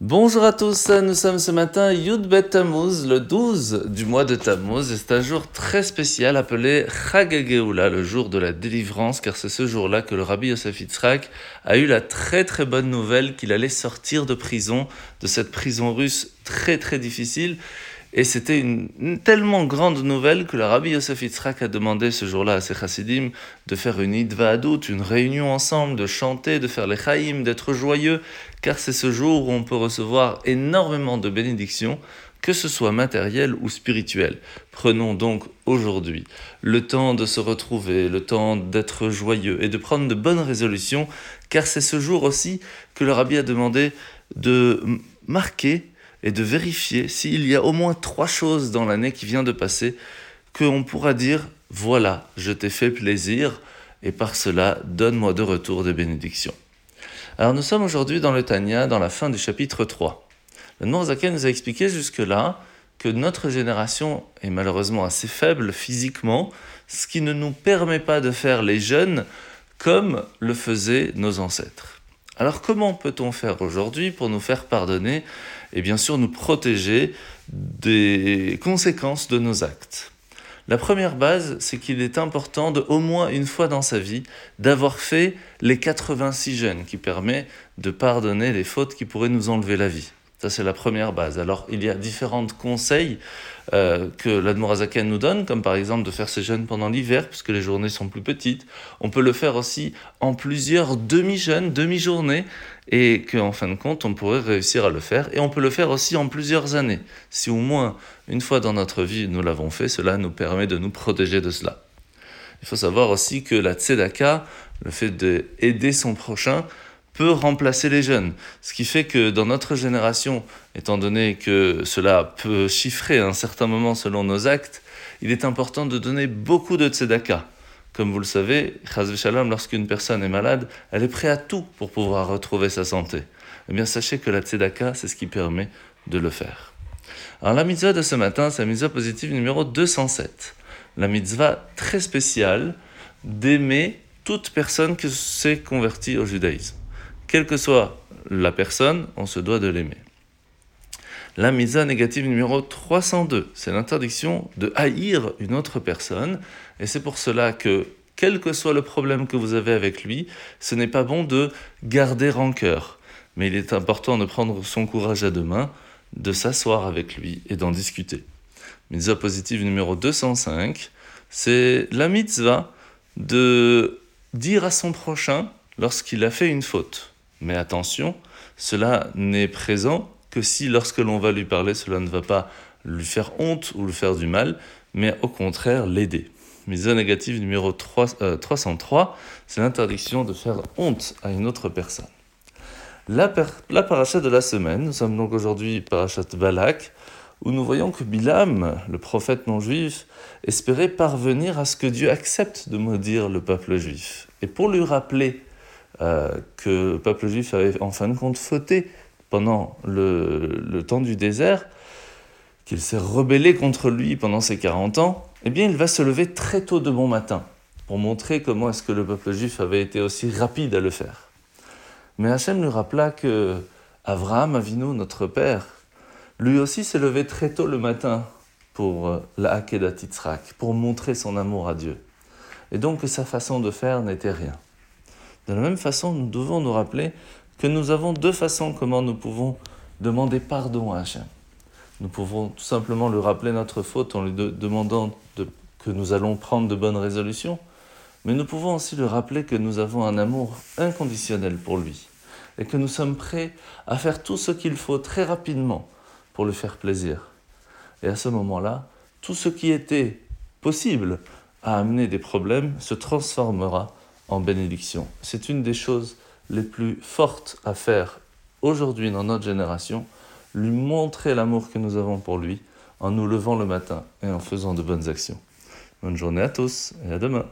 Bonjour à tous, nous sommes ce matin Yud Bet Tammuz, le 12 du mois de Tammuz, et c'est un jour très spécial appelé Chag le jour de la délivrance, car c'est ce jour-là que le rabbi Yosef Yitzhak a eu la très très bonne nouvelle qu'il allait sortir de prison, de cette prison russe très très difficile, et c'était une, tellement grande nouvelle que le rabbi Yosef Yitzhak a demandé ce jour-là à ses chassidim de faire une idva'adut, une réunion ensemble, de chanter, de faire les chaïm, d'être joyeux, car c'est ce jour où on peut recevoir énormément de bénédictions, que ce soit matériel ou spirituel. Prenons donc aujourd'hui le temps de se retrouver, le temps d'être joyeux et de prendre de bonnes résolutions, car c'est ce jour aussi que le rabbi a demandé de marquer et de vérifier s'il y a au moins trois choses dans l'année qui vient de passer qu'on pourra dire voilà, je t'ai fait plaisir et par cela donne-moi de retour des bénédictions. Alors nous sommes aujourd'hui dans le Tanya, dans la fin du chapitre 3. Le Noirzaken nous a expliqué jusque-là que notre génération est malheureusement assez faible physiquement, ce qui ne nous permet pas de faire les jeunes comme le faisaient nos ancêtres. Alors comment peut-on faire aujourd'hui pour nous faire pardonner et bien sûr nous protéger des conséquences de nos actes La première base, c'est qu'il est important de, au moins une fois dans sa vie, d'avoir fait les 86 jeûnes qui permet de pardonner les fautes qui pourraient nous enlever la vie. Ça, c'est la première base. Alors, il y a différents conseils euh, que l'Admorazaken nous donne, comme par exemple de faire ces jeûnes pendant l'hiver, puisque les journées sont plus petites. On peut le faire aussi en plusieurs demi-jeûnes, demi-journées, et qu'en fin de compte, on pourrait réussir à le faire. Et on peut le faire aussi en plusieurs années. Si au moins une fois dans notre vie nous l'avons fait, cela nous permet de nous protéger de cela. Il faut savoir aussi que la tzedaka, le fait d'aider son prochain, peut remplacer les jeunes. Ce qui fait que dans notre génération, étant donné que cela peut chiffrer à un certain moment selon nos actes, il est important de donner beaucoup de tzedaka. Comme vous le savez, Shalom, lorsqu'une personne est malade, elle est prête à tout pour pouvoir retrouver sa santé. Eh bien, sachez que la tzedaka, c'est ce qui permet de le faire. Alors, la mitzvah de ce matin, c'est la mitzvah positive numéro 207. La mitzvah très spéciale d'aimer toute personne qui s'est convertie au judaïsme. Quelle que soit la personne, on se doit de l'aimer. La misa négative numéro 302, c'est l'interdiction de haïr une autre personne. Et c'est pour cela que, quel que soit le problème que vous avez avec lui, ce n'est pas bon de garder rancœur. Mais il est important de prendre son courage à deux mains, de s'asseoir avec lui et d'en discuter. Mitzvah positive numéro 205, c'est la mitzvah de dire à son prochain lorsqu'il a fait une faute. Mais attention, cela n'est présent que si lorsque l'on va lui parler, cela ne va pas lui faire honte ou lui faire du mal, mais au contraire l'aider. Mise négative numéro 3, 303, euh, c'est l'interdiction de faire honte à une autre personne. La, paracha de la semaine, nous sommes donc aujourd'hui parachat Balak, où nous voyons que Bilam, le prophète non juif, espérait parvenir à ce que Dieu accepte de maudire le peuple juif. Et pour lui rappeler euh, que le peuple juif avait en fin de compte fauté pendant le, temps du désert, qu'il s'est rebellé contre lui pendant ses 40 ans, eh bien il va se lever très tôt de bon matin pour montrer comment est-ce que le peuple juif avait été aussi rapide à le faire. Mais Hachem lui rappela que Avraham Avinu, notre père, lui aussi s'est levé très tôt le matin pour euh, la Hakedat Yitzhak, pour montrer son amour à Dieu. Et donc sa façon de faire n'était rien. De la même façon, nous devons nous rappeler que nous avons deux façons comment nous pouvons demander pardon à Hachem. Nous pouvons tout simplement lui rappeler notre faute en lui demandant que nous allons prendre de bonnes résolutions, mais nous pouvons aussi lui rappeler que nous avons un amour inconditionnel pour lui et que nous sommes prêts à faire tout ce qu'il faut très rapidement pour lui faire plaisir. Et à ce moment-là, tout ce qui était possible à amener des problèmes se transformera en bénédiction. C'est une des choses les plus fortes à faire aujourd'hui dans notre génération, lui montrer l'amour que nous avons pour lui en nous levant le matin et en faisant de bonnes actions. Bonne journée à tous et à demain.